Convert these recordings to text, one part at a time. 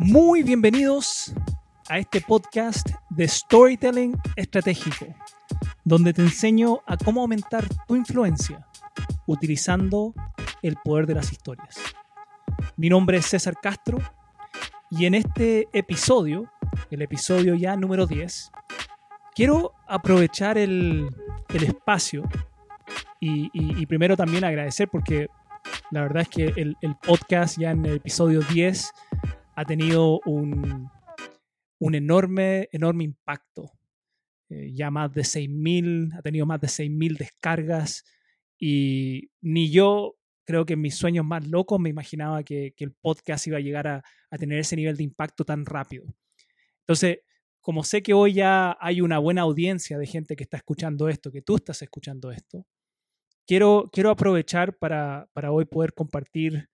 Muy bienvenidos a este podcast de Storytelling Estratégico, donde te enseño a cómo aumentar tu influencia utilizando el poder de las historias. Mi nombre es César Castro y en este episodio, el episodio ya número 10, quiero aprovechar el, espacio y, primero también agradecer porque la verdad es que el, el podcast ya en el episodio 10 ha tenido un, un enorme, enorme impacto. Eh, ya más de 6.000, ha tenido más de 6.000 descargas y ni yo creo que en mis sueños más locos me imaginaba que, el podcast iba a llegar a, a, tener ese nivel de impacto tan rápido. Entonces, como sé que hoy ya hay una buena audiencia de gente que está escuchando esto, que tú estás escuchando esto, quiero, quiero aprovechar para, para hoy poder compartir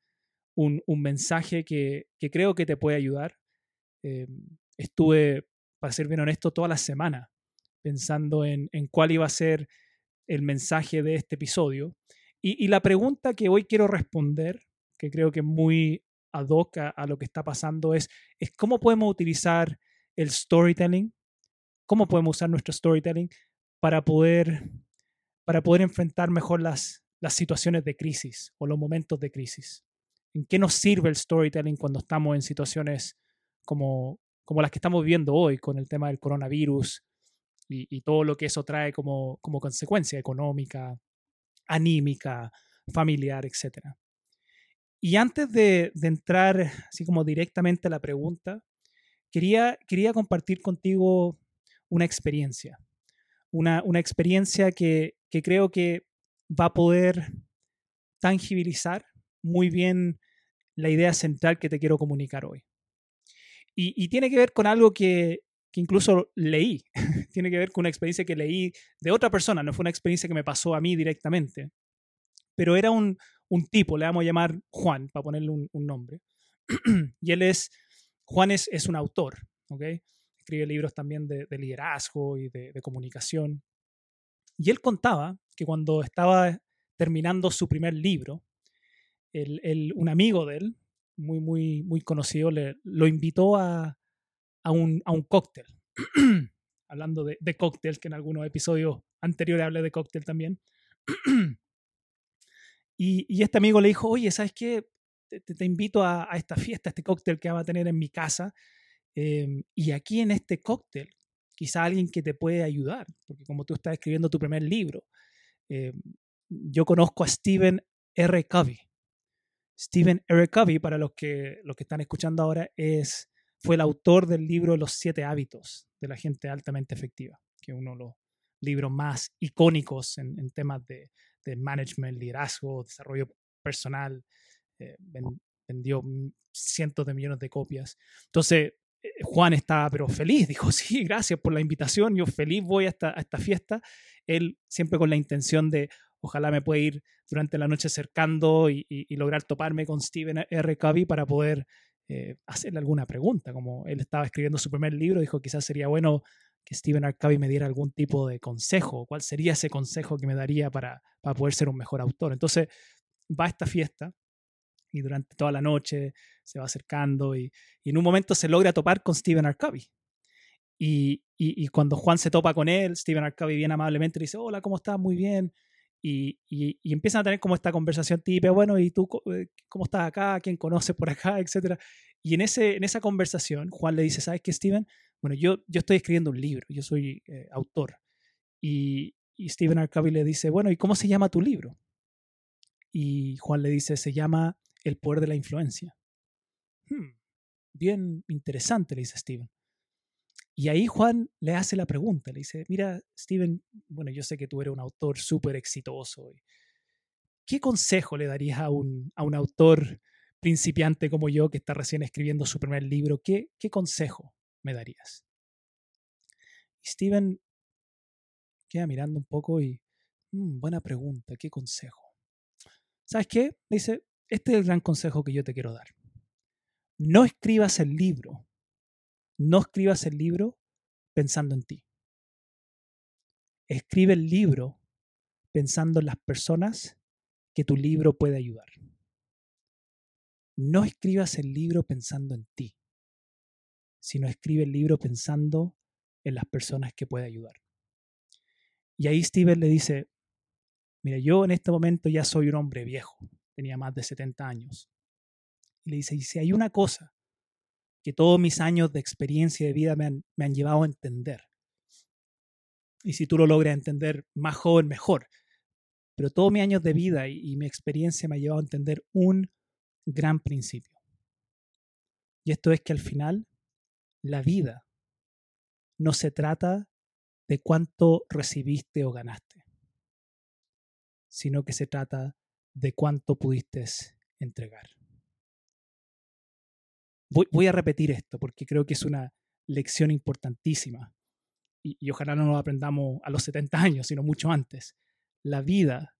un, mensaje que, creo que te puede ayudar. Eh, estuve, para ser bien honesto, toda la semana pensando en, cuál iba a ser el mensaje de este episodio. Y, la pregunta que hoy quiero responder, que creo que muy ad hoc a, lo que está pasando, es, es cómo podemos utilizar el storytelling, cómo podemos usar nuestro storytelling para poder, para poder enfrentar mejor las, las situaciones de crisis o los momentos de crisis. ¿En qué nos sirve el storytelling cuando estamos en situaciones como, como las que estamos viviendo hoy con el tema del coronavirus y, todo lo que eso trae como, como consecuencia económica, anímica, familiar, etc. Y antes de, entrar así como directamente a la pregunta, quería, quería compartir contigo una experiencia, una, una experiencia que, que creo que va a poder tangibilizar muy bien la idea central que te quiero comunicar hoy. Y, tiene que ver con algo que, incluso leí, tiene que ver con una experiencia que leí de otra persona, no fue una experiencia que me pasó a mí directamente, pero era un, tipo, le vamos a llamar Juan, para ponerle un, nombre. y él es, Juan es, es un autor, ¿ok? Escribe libros también de, liderazgo y de, comunicación. Y él contaba que cuando estaba terminando su primer libro, un amigo de él, muy, muy, muy conocido, le, lo invitó a, a, un, a un cóctel. Hablando de, de cóctel, que en algunos episodios anteriores hablé de cóctel también. y, este amigo le dijo, oye, ¿sabes qué? Te, invito a, a, esta fiesta, a este cóctel que va a tener en mi casa. Em, y aquí en este cóctel, quizá alguien que te puede ayudar, porque como tú estás escribiendo tu primer libro, em, yo conozco a Stephen R. Covey. Stephen Eric Covey, para los que, los que están escuchando ahora, es, fue el autor del libro Los siete hábitos de la gente altamente efectiva, que es uno de los libros más icónicos en, temas de, de, management, liderazgo, desarrollo personal. Eh, vendió cientos de millones de copias. Entonces, eh, Juan estaba pero feliz, dijo, sí, gracias por la invitación, yo feliz voy a esta, a esta fiesta. Él siempre con la intención de, Ojalá me pueda ir durante la noche acercando y, lograr toparme con Stephen R. Covey para poder eh, hacerle alguna pregunta. Como él estaba escribiendo su primer libro, dijo quizás sería bueno que Stephen R. Covey me diera algún tipo de consejo. ¿Cuál sería ese consejo que me daría para, poder ser un mejor autor? Entonces va a esta fiesta y durante toda la noche se va acercando y, en un momento se logra topar con Stephen R. Covey. Y, cuando Juan se topa con él, Stephen R. Covey bien amablemente le dice, hola, ¿cómo estás? Muy bien. Y, y, empiezan a tener como esta conversación típica, bueno, ¿y tú eh, cómo estás acá? ¿Quién conoces por acá? Etcétera. Y en, ese, en esa conversación, Juan le dice, ¿sabes qué, Steven? Bueno, yo, yo estoy escribiendo un libro, yo soy eh, autor. Y, y Steven Arcavi le dice, bueno, ¿y cómo se llama tu libro? Y Juan le dice, se llama El poder de la influencia. Hmm, bien interesante, le dice Steven. Y ahí Juan le hace la pregunta, le dice, mira, Steven, bueno, yo sé que tú eres un autor súper exitoso. ¿Qué consejo le darías a un, a un autor principiante como yo que está recién escribiendo su primer libro? ¿Qué, qué consejo me darías? Steven queda mirando un poco y, mm, buena pregunta, ¿qué consejo? ¿Sabes qué? Dice, este es el gran consejo que yo te quiero dar. No escribas el libro no escribas el libro pensando en ti. Escribe el libro pensando en las personas que tu libro puede ayudar. No escribas el libro pensando en ti. sino escribe el libro pensando en las personas que puede ayudar. Y ahí Steven le dice, mira, yo en este momento ya soy un hombre viejo, tenía más de 70 años. Y le dice, y si hay una cosa que todos mis años de experiencia de vida me han, me han llevado a entender, y si tú lo logras entender más joven, mejor, pero todos mis años de vida y, y mi experiencia me ha llevado a entender un gran principio. Y esto es que al final la vida no se trata de cuánto recibiste o ganaste, sino que se trata de cuánto pudiste entregar. Voy, a repetir esto porque creo que es una lección importantísima y, y ojalá no lo aprendamos a los 70 años, sino mucho antes. La vida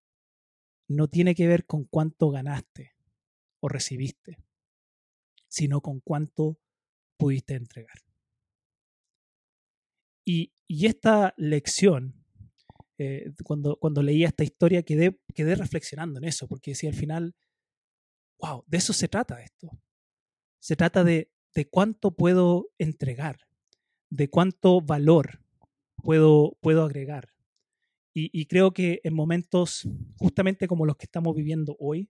no tiene que ver con cuánto ganaste o recibiste, sino con cuánto pudiste entregar. Y, esta lección, eh, cuando, cuando leía esta historia, quedé, quedé reflexionando en eso, porque decía al final, wow, de eso se trata esto. Se trata de, de cuánto puedo entregar, de cuánto valor puedo, puedo agregar. Y, y, creo que en momentos justamente como los que estamos viviendo hoy,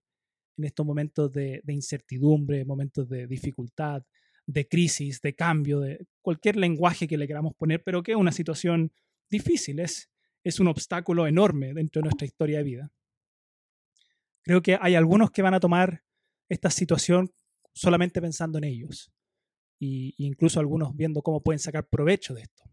en estos momentos de, de incertidumbre, momentos de dificultad, de crisis, de cambio, de cualquier lenguaje que le queramos poner, pero que es una situación difícil, es, es un obstáculo enorme dentro de nuestra historia de vida. Creo que hay algunos que van a tomar esta situación solamente pensando en ellos, y, incluso algunos viendo cómo pueden sacar provecho de esto.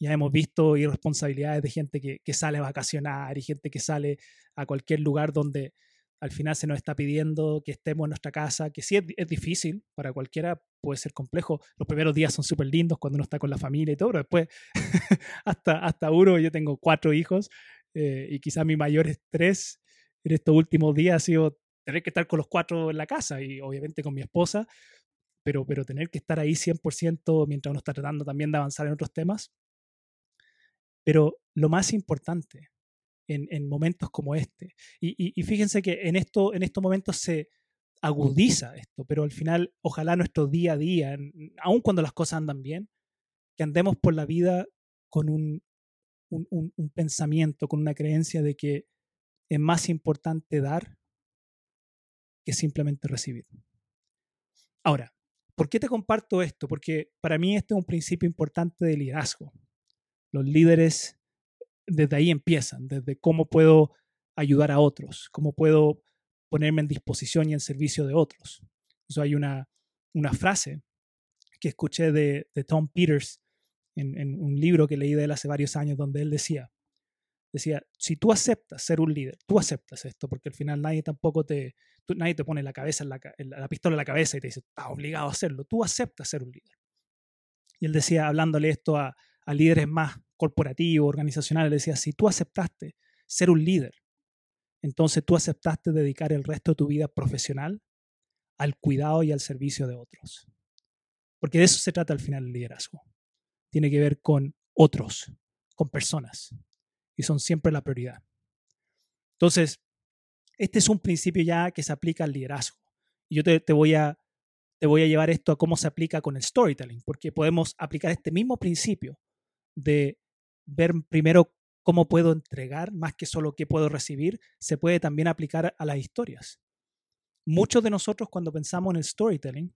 Ya hemos visto irresponsabilidades de gente que, que sale a vacacionar y gente que sale a cualquier lugar donde al final se nos está pidiendo que estemos en nuestra casa, que sí es, difícil, para cualquiera puede ser complejo. Los primeros días son súper lindos cuando uno está con la familia y todo, pero después, hasta, hasta uno, yo tengo cuatro hijos eh, y quizás mi mayor estrés en estos últimos días ha sido tener que estar con los cuatro en la casa y obviamente con mi esposa, pero, pero tener que estar ahí 100% mientras uno está tratando también de avanzar en otros temas. Pero lo más importante en, momentos como este. Y, fíjense que en, esto, en estos momentos se agudiza esto, pero al final, ojalá nuestro día a día, aun cuando las cosas andan bien, que andemos por la vida con un, un pensamiento, con una creencia de que es más importante dar que simplemente recibir. Ahora, ¿por qué te comparto esto? Porque para mí este es un principio importante de liderazgo. Los líderes desde ahí empiezan, desde cómo puedo ayudar a otros, cómo puedo ponerme en disposición y en servicio de otros. Eso hay una, una frase que escuché de, Tom Peters en, en, un libro que leí de él hace varios años, donde él decía, decía, si tú aceptas ser un líder, tú aceptas esto, porque al final nadie tampoco te, nadie te pone la, cabeza en la, la, pistola en la cabeza y te dice, estás obligado a hacerlo, tú aceptas ser un líder. Y él decía, hablándole esto a, a líderes más corporativo, organizacional, le decía, si tú aceptaste ser un líder, entonces tú aceptaste dedicar el resto de tu vida profesional al cuidado y al servicio de otros. Porque de eso se trata al final el liderazgo. Tiene que ver con otros, con personas. Y son siempre la prioridad. Entonces, este es un principio ya que se aplica al liderazgo. Y yo te, te, voy a, te voy a llevar esto a cómo se aplica con el storytelling, porque podemos aplicar este mismo principio de ver primero cómo puedo entregar más que solo qué puedo recibir, se puede también aplicar a las historias. Muchos de nosotros cuando pensamos en el storytelling,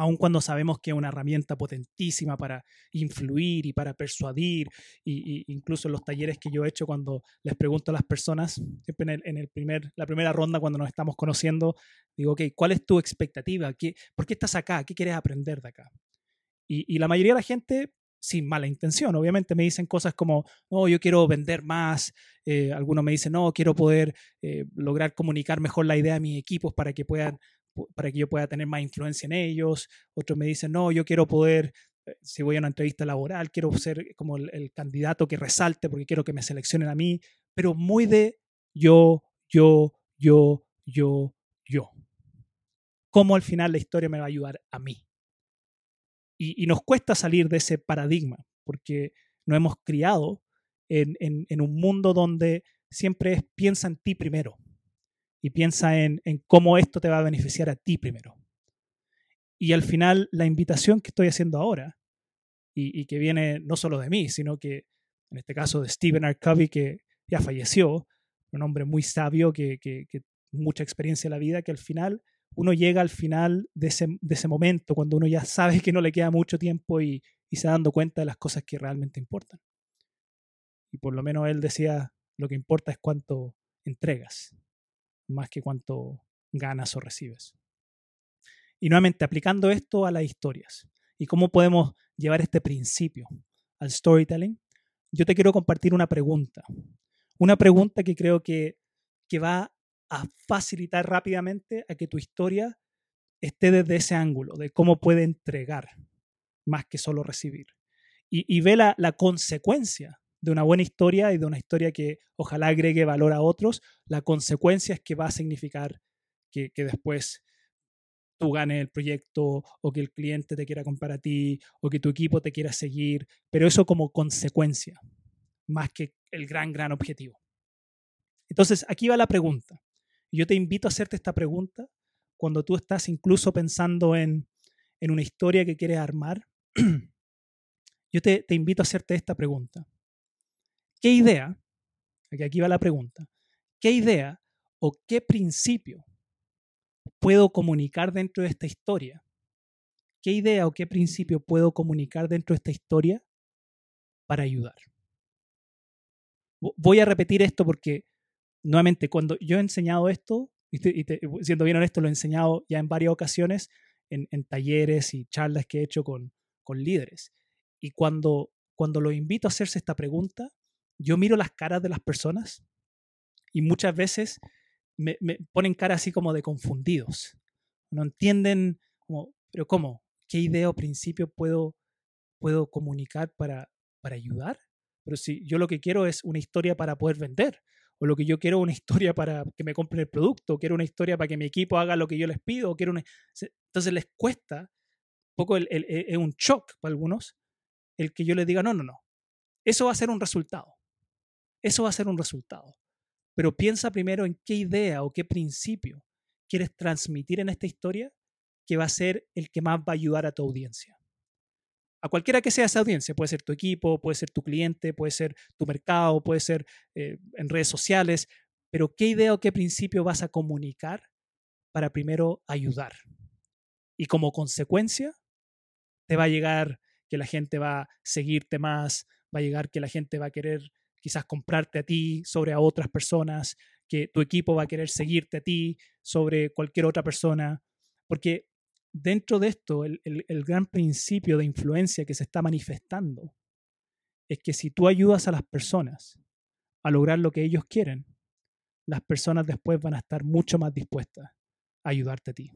aun cuando sabemos que es una herramienta potentísima para influir y para persuadir, y, incluso en los talleres que yo he hecho cuando les pregunto a las personas, en, el, primer, la primera ronda cuando nos estamos conociendo, digo, ok, ¿cuál es tu expectativa? ¿Qué, ¿Por qué estás acá? ¿Qué quieres aprender de acá? Y, y la mayoría de la gente sin mala intención. Obviamente me dicen cosas como, no, yo quiero vender más. Eh, algunos me dicen, no, quiero poder eh, lograr comunicar mejor la idea a mis equipos para que puedan para que yo pueda tener más influencia en ellos. Otros me dicen, no, yo quiero poder, eh, si voy a una entrevista laboral, quiero ser como el, candidato que resalte porque quiero que me seleccionen a mí, pero muy de yo, yo, yo, yo, yo. ¿Cómo al final la historia me va a ayudar a mí? Y, nos cuesta salir de ese paradigma, porque nos hemos criado en, en, un mundo donde siempre es piensa en ti primero y piensa en, cómo esto te va a beneficiar a ti primero. Y al final, la invitación que estoy haciendo ahora, y, que viene no solo de mí, sino que en este caso de Stephen R. Covey, que ya falleció, un hombre muy sabio que, mucha experiencia en la vida, que al final uno llega al final de ese, momento, cuando uno ya sabe que no le queda mucho tiempo y, y se da dando cuenta de las cosas que realmente importan. Y por lo menos él decía, lo que importa es cuánto entregas, más que cuánto ganas o recibes. Y nuevamente, aplicando esto a las historias y cómo podemos llevar este principio al storytelling, yo te quiero compartir una pregunta. Una pregunta que creo que, que va a facilitar rápidamente a que tu historia esté desde ese ángulo, de cómo puede entregar más que solo recibir. Y, ve la, consecuencia de una buena historia y de una historia que ojalá agregue valor a otros. La consecuencia es que va a significar que, después tú ganes el proyecto o que el cliente te quiera comprar a ti o que tu equipo te quiera seguir, pero eso como consecuencia, más que el gran, gran objetivo. Entonces, aquí va la pregunta. Yo te invito a hacerte esta pregunta cuando tú estás incluso pensando en, en una historia que quieres armar. Yo te, te invito a hacerte esta pregunta. ¿Qué idea, aquí va la pregunta, qué idea o qué principio puedo comunicar dentro de esta historia? ¿Qué idea o qué principio puedo comunicar dentro de esta historia para ayudar? Voy a repetir esto porque nuevamente, cuando yo he enseñado esto, y, siendo bien honesto, lo he enseñado ya en varias ocasiones en, talleres y charlas que he hecho con, con líderes. Y cuando, cuando los invito a hacerse esta pregunta, yo miro las caras de las personas y muchas veces me, ponen cara así como de confundidos. No entienden, como, pero ¿cómo? ¿Qué idea o principio puedo, puedo comunicar para, para ayudar? Pero si yo lo que quiero es una historia para poder vender, o lo que yo quiero una historia para que me compren el producto, o quiero una historia para que mi equipo haga lo que yo les pido, quiero entonces les cuesta, un poco el, es un shock para algunos, el que yo les diga, no, no, no, eso va a ser un resultado, eso va a ser un resultado, pero piensa primero en qué idea o qué principio quieres transmitir en esta historia que va a ser el que más va a ayudar a tu audiencia a cualquiera que sea esa audiencia, puede ser tu equipo, puede ser tu cliente, puede ser tu mercado, puede ser eh, en redes sociales, pero ¿qué idea o qué principio vas a comunicar para primero ayudar? Y como consecuencia, te va a llegar que la gente va a seguirte más, va a llegar que la gente va a querer quizás comprarte a ti sobre a otras personas, que tu equipo va a querer seguirte a ti sobre cualquier otra persona, porque dentro de esto, el, gran principio de influencia que se está manifestando es que si tú ayudas a las personas a lograr lo que ellos quieren, las personas después van a estar mucho más dispuestas a ayudarte a ti.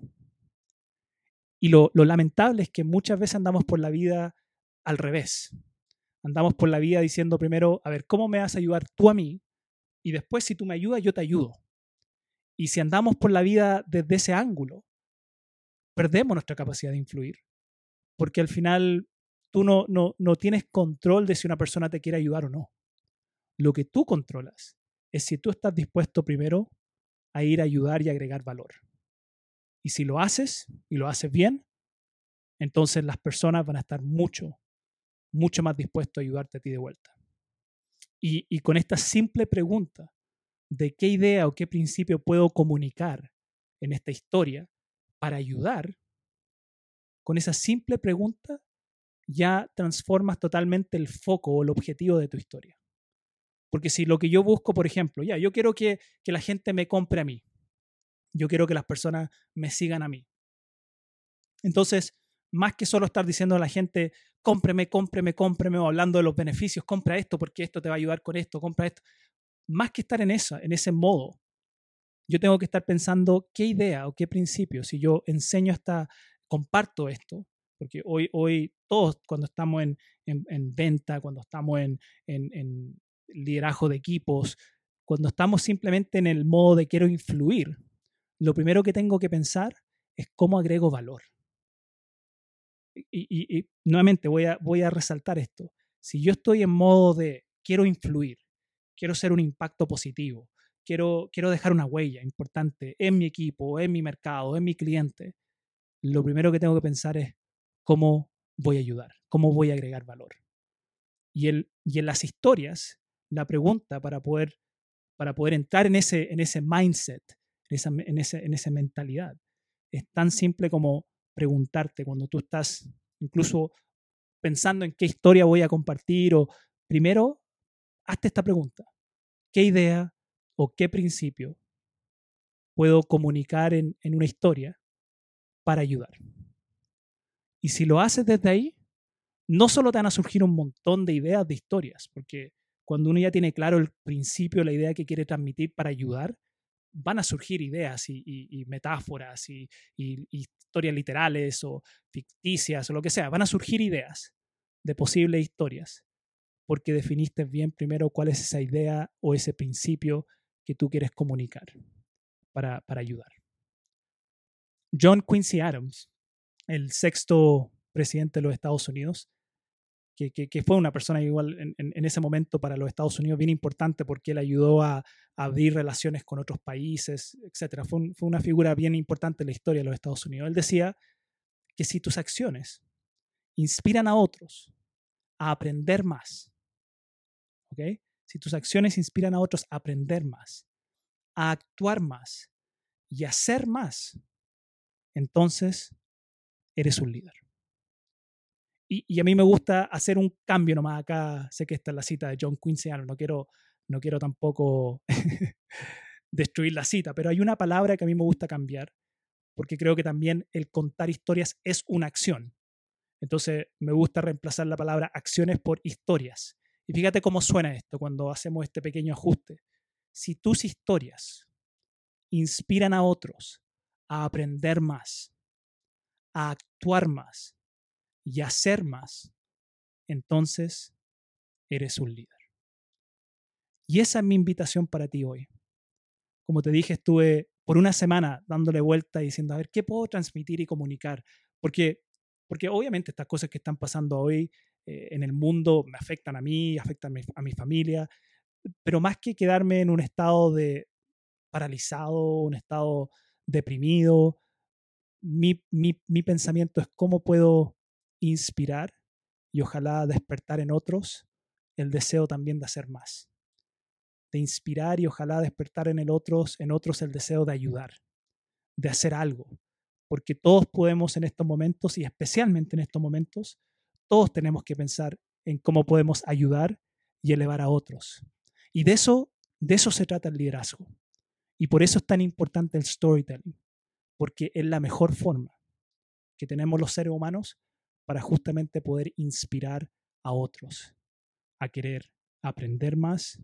Y lo, lo, lamentable es que muchas veces andamos por la vida al revés. Andamos por la vida diciendo primero, a ver, ¿cómo me vas a ayudar tú a mí? Y después, si tú me ayudas, yo te ayudo. Y si andamos por la vida desde ese ángulo, perdemos nuestra capacidad de influir. Porque al final tú no, no, no tienes control de si una persona te quiere ayudar o no. Lo que tú controlas es si tú estás dispuesto primero a ir a ayudar y agregar valor. Y si lo haces y lo haces bien, entonces las personas van a estar mucho, mucho más dispuestos a ayudarte a ti de vuelta. Y, y con esta simple pregunta de qué idea o qué principio puedo comunicar en esta historia, para ayudar, con esa simple pregunta ya transformas totalmente el foco o el objetivo de tu historia. Porque si lo que yo busco, por ejemplo, ya, yo quiero que, que la gente me compre a mí, yo quiero que las personas me sigan a mí. Entonces, más que solo estar diciendo a la gente, cómpreme, cómpreme, cómpreme, o hablando de los beneficios, compra esto porque esto te va a ayudar con esto, compra esto. Más que estar en eso, en ese modo, yo tengo que estar pensando qué idea o qué principio, si yo enseño esta, comparto esto, porque hoy, hoy todos cuando estamos en, en, venta, cuando estamos en, en, liderazgo de equipos, cuando estamos simplemente en el modo de quiero influir, lo primero que tengo que pensar es cómo agrego valor. Y, nuevamente voy a, voy a resaltar esto. Si yo estoy en modo de quiero influir, quiero ser un impacto positivo, quiero, quiero dejar una huella importante en mi equipo, en mi mercado, en mi cliente, lo primero que tengo que pensar es cómo voy a ayudar, cómo voy a agregar valor. Y, el, y en las historias, la pregunta para poder, para poder entrar en ese, en ese mindset, en esa, en, ese, en esa mentalidad, es tan simple como preguntarte cuando tú estás incluso pensando en qué historia voy a compartir o primero, hazte esta pregunta. ¿Qué idea o qué principio puedo comunicar en, en una historia para ayudar? Y si lo haces desde ahí, no solo te van a surgir un montón de ideas de historias, porque cuando uno ya tiene claro el principio, la idea que quiere transmitir para ayudar, van a surgir ideas y, metáforas y, historias literales o ficticias o lo que sea. Van a surgir ideas de posibles historias porque definiste bien primero cuál es esa idea o ese principio que tú quieres comunicar para, para ayudar. John Quincy Adams, el sexto presidente de los Estados Unidos, que, fue una persona igual en, ese momento para los Estados Unidos bien importante porque él ayudó a, abrir relaciones con otros países, etc. Fue, una figura bien importante en la historia de los Estados Unidos. Él decía que si tus acciones inspiran a otros a aprender más, ¿ok? Si tus acciones inspiran a otros a aprender más, a actuar más y a ser más, entonces eres un líder. Y, a mí me gusta hacer un cambio nomás acá. Sé que esta es la cita de John Quincy no quiero, no quiero tampoco destruir la cita, pero hay una palabra que a mí me gusta cambiar, porque creo que también el contar historias es una acción. Entonces me gusta reemplazar la palabra acciones por historias. Y fíjate cómo suena esto cuando hacemos este pequeño ajuste. Si tus historias inspiran a otros a aprender más, a actuar más, y hacer más, entonces eres un líder. Y esa es mi invitación para ti hoy. Como te dije, estuve por una semana dándole vuelta y diciendo, a ver, ¿qué puedo transmitir y comunicar? Porque, porque obviamente estas cosas que están pasando hoy eh, en el mundo me afectan a mí, afectan a mi, a mi familia, pero más que quedarme en un estado de paralizado, un estado deprimido, mi, mi, mi pensamiento es cómo puedo inspirar y ojalá despertar en otros el deseo también de hacer más. De inspirar y ojalá despertar en, el otros, en otros el deseo de ayudar, de hacer algo. Porque todos podemos en estos momentos y especialmente en estos momentos, todos tenemos que pensar en cómo podemos ayudar y elevar a otros. Y de eso, de eso se trata el liderazgo. Y por eso es tan importante el storytelling, porque es la mejor forma que tenemos los seres humanos para justamente poder inspirar a otros a querer aprender más,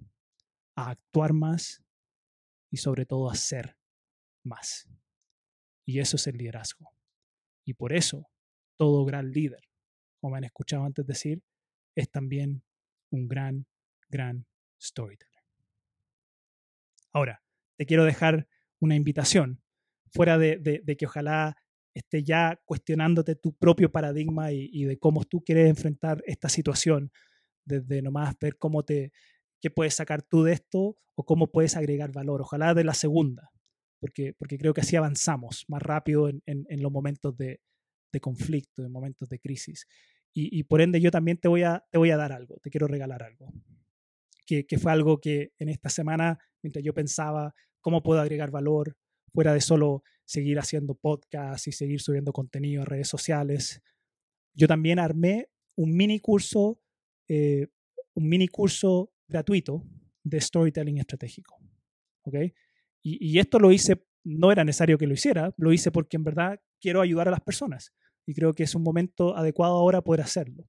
a actuar más y sobre todo a ser más. Y eso es el liderazgo. Y por eso todo gran líder, como han escuchado antes decir, es también un gran, gran storyteller. Ahora, te quiero dejar una invitación, fuera de, de que ojalá esté ya cuestionándote tu propio paradigma y, de cómo tú quieres enfrentar esta situación, desde nomás ver cómo te, qué puedes sacar tú de esto o cómo puedes agregar valor. Ojalá de la segunda, porque, porque creo que así avanzamos más rápido en, en, los momentos de, de, conflicto, en momentos de crisis. Y, y, por ende yo también te voy, a, te voy a dar algo, te quiero regalar algo. Que, que fue algo que en esta semana, mientras yo pensaba cómo puedo agregar valor, fuera de solo seguir haciendo podcasts y seguir subiendo contenido a redes sociales. Yo también armé un mini curso, eh, un mini curso gratuito de storytelling estratégico. ¿ok? Y, esto lo hice, no era necesario que lo hiciera, lo hice porque en verdad quiero ayudar a las personas y creo que es un momento adecuado ahora poder hacerlo.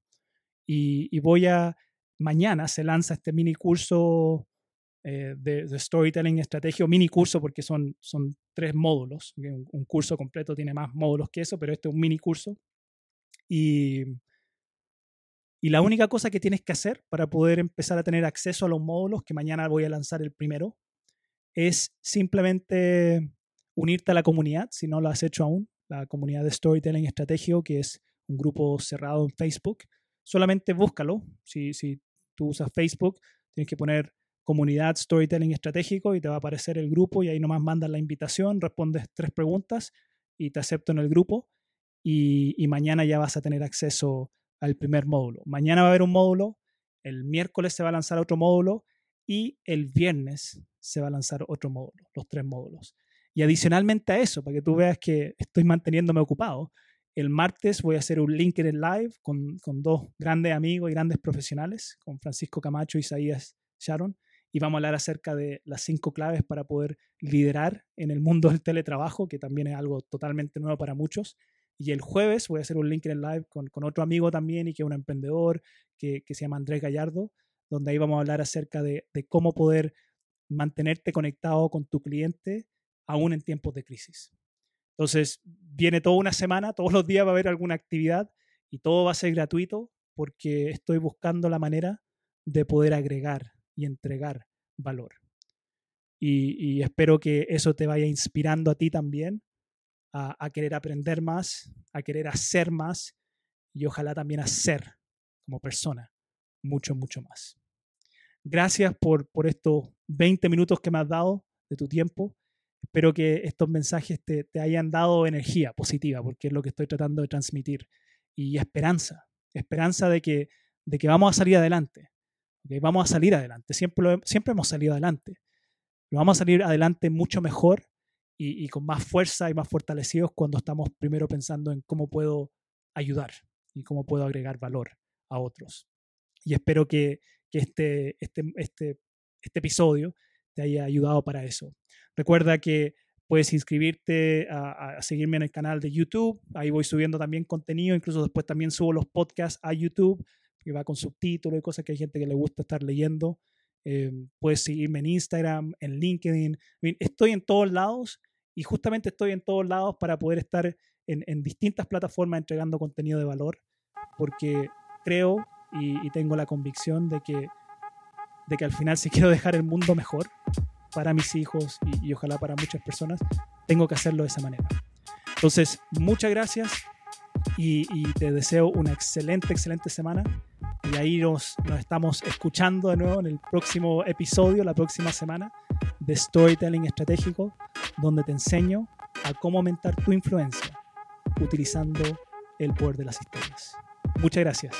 Y voy a, mañana se lanza este mini curso eh, de, storytelling, estrategia o mini curso, porque son, son tres módulos. Un, curso completo tiene más módulos que eso, pero este es un mini curso. Y, y la única cosa que tienes que hacer para poder empezar a tener acceso a los módulos, que mañana voy a lanzar el primero, es simplemente unirte a la comunidad, si no lo has hecho aún, la comunidad de Storytelling Estratégico, que es un grupo cerrado en Facebook. Solamente búscalo. Si, si tú usas Facebook, tienes que poner comunidad storytelling estratégico y te va a aparecer el grupo y ahí nomás mandas la invitación, respondes tres preguntas y te acepto en el grupo y, mañana ya vas a tener acceso al primer módulo. Mañana va a haber un módulo, el miércoles se va a lanzar otro módulo y el viernes se va a lanzar otro módulo, los tres módulos. Y adicionalmente a eso, para que tú veas que estoy manteniéndome ocupado, el martes voy a hacer un LinkedIn Live con, con dos grandes amigos y grandes profesionales, con Francisco Camacho y Isaías Sharon, y vamos a hablar acerca de las cinco claves para poder liderar en el mundo del teletrabajo, que también es algo totalmente nuevo para muchos. Y el jueves voy a hacer un LinkedIn Live con, otro amigo también y que es un emprendedor que, que, se llama Andrés Gallardo, donde ahí vamos a hablar acerca de, de cómo poder mantenerte conectado con tu cliente aún en tiempos de crisis. Entonces, viene toda una semana, todos los días va a haber alguna actividad y todo va a ser gratuito porque estoy buscando la manera de poder agregar y entregar valor. Y, espero que eso te vaya inspirando a ti también a, querer aprender más, a querer hacer más y ojalá también hacer como persona mucho, mucho más. Gracias por, por estos 20 minutos que me has dado de tu tiempo. Espero que estos mensajes te, te, hayan dado energía positiva, porque es lo que estoy tratando de transmitir. Y esperanza, esperanza de que, de que vamos a salir adelante. Vamos a salir adelante. Siempre, siempre hemos salido adelante. Pero vamos a salir adelante mucho mejor y, con más fuerza y más fortalecidos cuando estamos primero pensando en cómo puedo ayudar y cómo puedo agregar valor a otros. Y espero que, que este, este, este, este episodio te haya ayudado para eso. Recuerda que puedes inscribirte a, a, seguirme en el canal de YouTube. Ahí voy subiendo también contenido. Incluso después también subo los podcasts a YouTube que va con subtítulos y cosas que hay gente que le gusta estar leyendo. Eh, puedes seguirme en Instagram, en LinkedIn. Estoy en todos lados y justamente estoy en todos lados para poder estar en, en distintas plataformas entregando contenido de valor, porque creo y, tengo la convicción de que, de que al final si quiero dejar el mundo mejor para mis hijos y, y ojalá para muchas personas, tengo que hacerlo de esa manera. Entonces, muchas gracias y, y te deseo una excelente, excelente semana y ahí nos, estamos escuchando de nuevo en el próximo episodio, la próxima semana, de Storytelling Estratégico, donde te enseño a cómo aumentar tu influencia utilizando el poder de las historias. Muchas gracias.